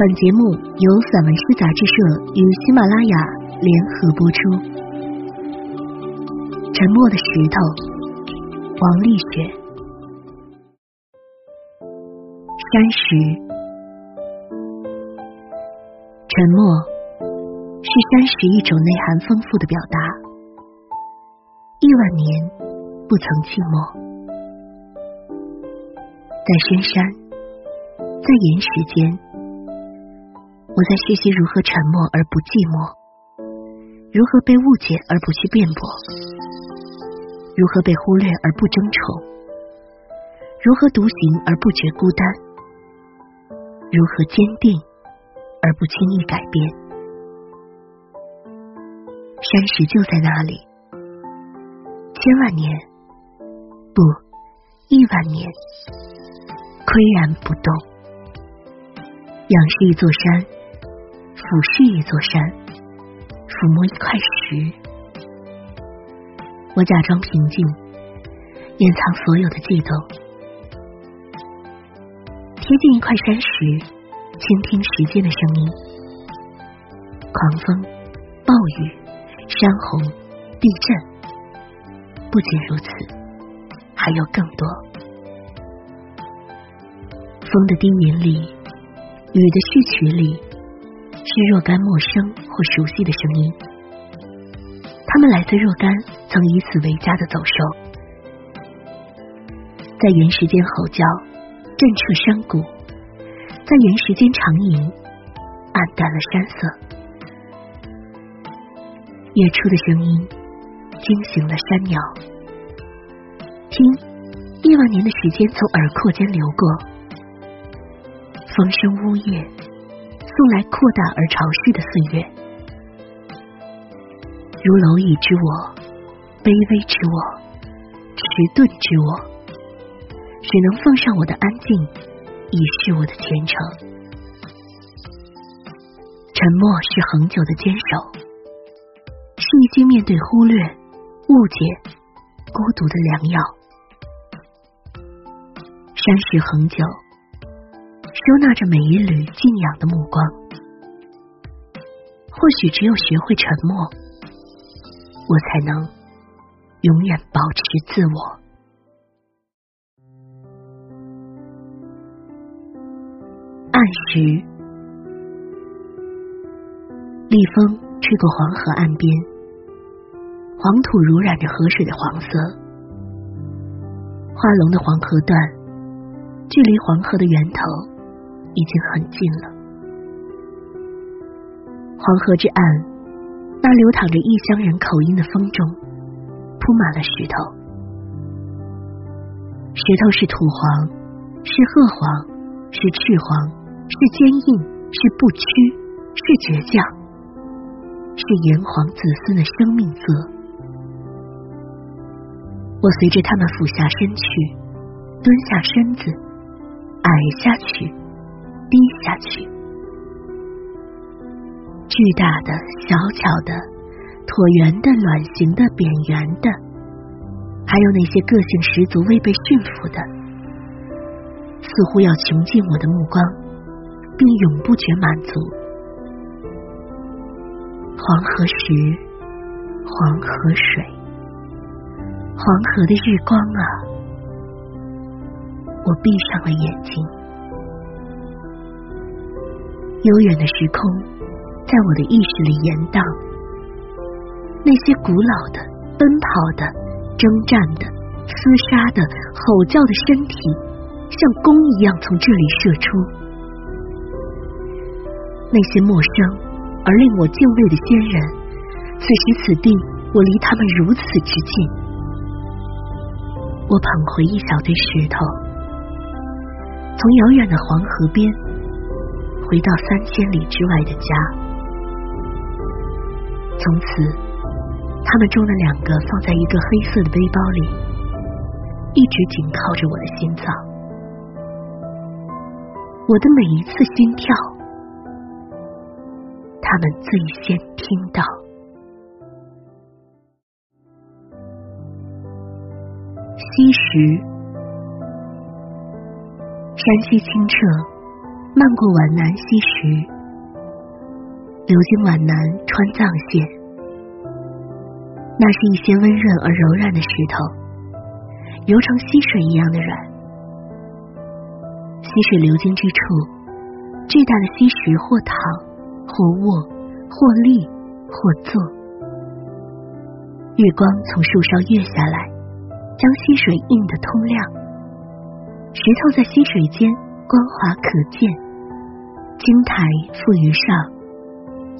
本节目由散文诗杂志社与喜马拉雅联合播出。沉默的石头，王丽雪。山石，沉默是山石一种内涵丰富的表达。亿万年不曾寂寞，在深山，在岩石间。我在学习如何沉默而不寂寞，如何被误解而不去辩驳，如何被忽略而不争宠，如何独行而不觉孤单，如何坚定而不轻易改变。山石就在那里，千万年不，亿万年，岿然不动，仰视一座山。俯视一座山，抚摸一块石，我假装平静，掩藏所有的悸动，贴近一块山石，倾听时间的声音。狂风、暴雨、山洪、地震，不仅如此，还有更多。风的低吟里，雨的序曲里。是若干陌生或熟悉的声音，他们来自若干曾以此为家的走兽，在原石间吼叫，震彻山谷；在原石间长吟，暗淡了山色。月初的声音惊醒了山鸟，听，亿万年的时间从耳廓间流过，风声呜咽。用来扩大而潮湿的岁月，如蝼蚁之我，卑微之我，迟钝之我，只能奉上我的安静，以示我的虔诚。沉默是恒久的坚守，是一经面对忽略、误解、孤独的良药。山石恒久。收纳着每一缕敬仰的目光，或许只有学会沉默，我才能永远保持自我。暗时，厉风吹过黄河岸边，黄土濡染着河水的黄色，花龙的黄河段，距离黄河的源头。已经很近了。黄河之岸，那流淌着异乡人口音的风中，铺满了石头。石头是土黄，是褐黄，是赤黄，是坚硬，是不屈，是倔强，是炎黄子孙的生命色。我随着他们俯下身去，蹲下身子，矮下去。低下去，巨大的、小巧的、椭圆的、卵形的、扁圆的，还有那些个性十足、未被驯服的，似乎要穷尽我的目光，并永不觉满足。黄河石，黄河水，黄河的日光啊！我闭上了眼睛。悠远的时空，在我的意识里延宕。那些古老的、奔跑的、征战的、厮杀的、吼叫的身体，像弓一样从这里射出。那些陌生而令我敬畏的先人，此时此地，我离他们如此之近。我捧回一小堆石头，从遥远的黄河边。回到三千里之外的家，从此，他们中的两个放在一个黑色的背包里，一直紧靠着我的心脏。我的每一次心跳，他们最先听到。西石，山溪清澈。漫过皖南溪石，流经皖南川藏线。那是一些温润而柔软的石头，揉成溪水一样的软。溪水流经之处，巨大的溪石或躺，或卧，或立，或坐。月光从树梢跃下来，将溪水映得通亮。石头在溪水间光滑可见，青苔覆于上，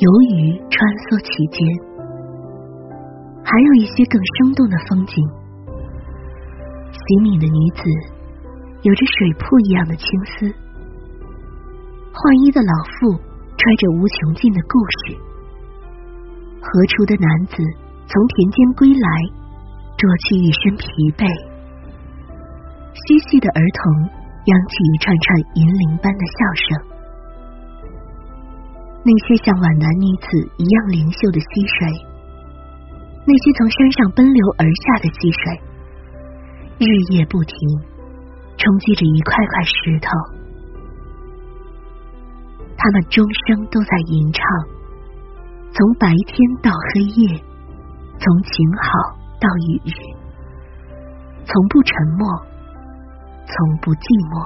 游鱼穿梭其间。还有一些更生动的风景：洗米的女子，有着水瀑一样的青丝；换衣的老妇，揣着无穷尽的故事；河出的男子。从田间归来，濯去一身疲惫。嬉戏的儿童扬起一串串银铃般的笑声。那些像皖南女子一样灵秀的溪水，那些从山上奔流而下的溪水，日夜不停，冲击着一块块石头。他们终生都在吟唱，从白天到黑夜。从晴好到雨日，从不沉默，从不寂寞，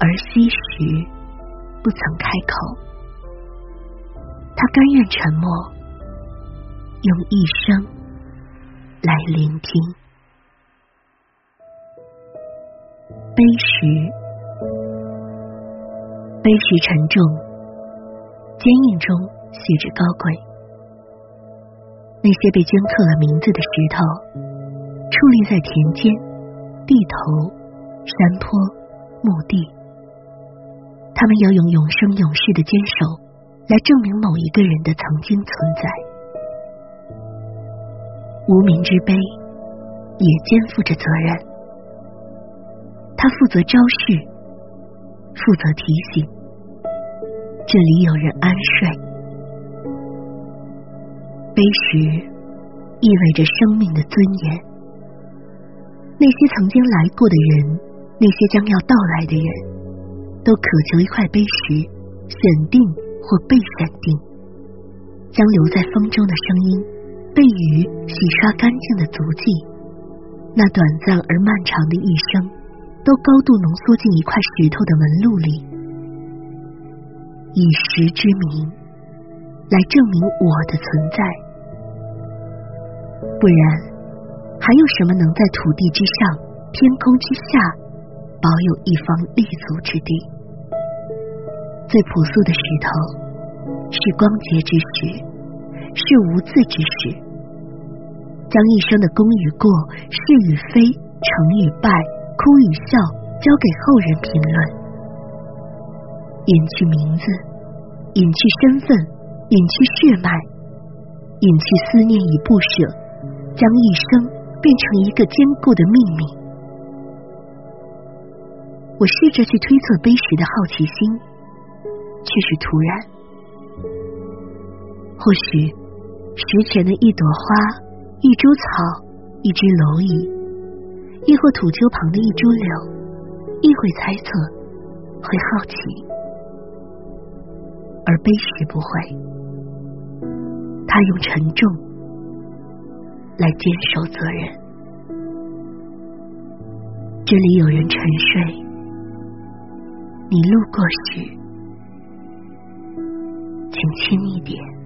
而昔时不曾开口，他甘愿沉默，用一生来聆听。碑石，碑石沉重，坚硬中写着高贵。那些被镌刻了名字的石头，矗立在田间、地头、山坡、墓地。他们要用永生永世的坚守，来证明某一个人的曾经存在。无名之碑也肩负着责任，他负责昭示，负责提醒，这里有人安睡。碑石意味着生命的尊严。那些曾经来过的人，那些将要到来的人，都渴求一块碑石，选定或被选定，将留在风中的声音，被雨洗刷干净的足迹，那短暂而漫长的一生，都高度浓缩进一块石头的纹路里，以石之名。来证明我的存在，不然还有什么能在土地之上、天空之下保有一方立足之地？最朴素的石头是光洁之石，是无字之石，将一生的功与过、是与非、成与败、哭与笑交给后人评论，隐去名字，隐去身份。隐去血脉，隐去思念与不舍，将一生变成一个坚固的秘密。我试着去推测碑石的好奇心，却是突然。或许石前的一朵花、一株草、一只蝼蚁，亦或土丘旁的一株柳，亦会猜测，会好奇，而碑石不会。他用沉重来坚守责任。这里有人沉睡，你路过时，请轻一点。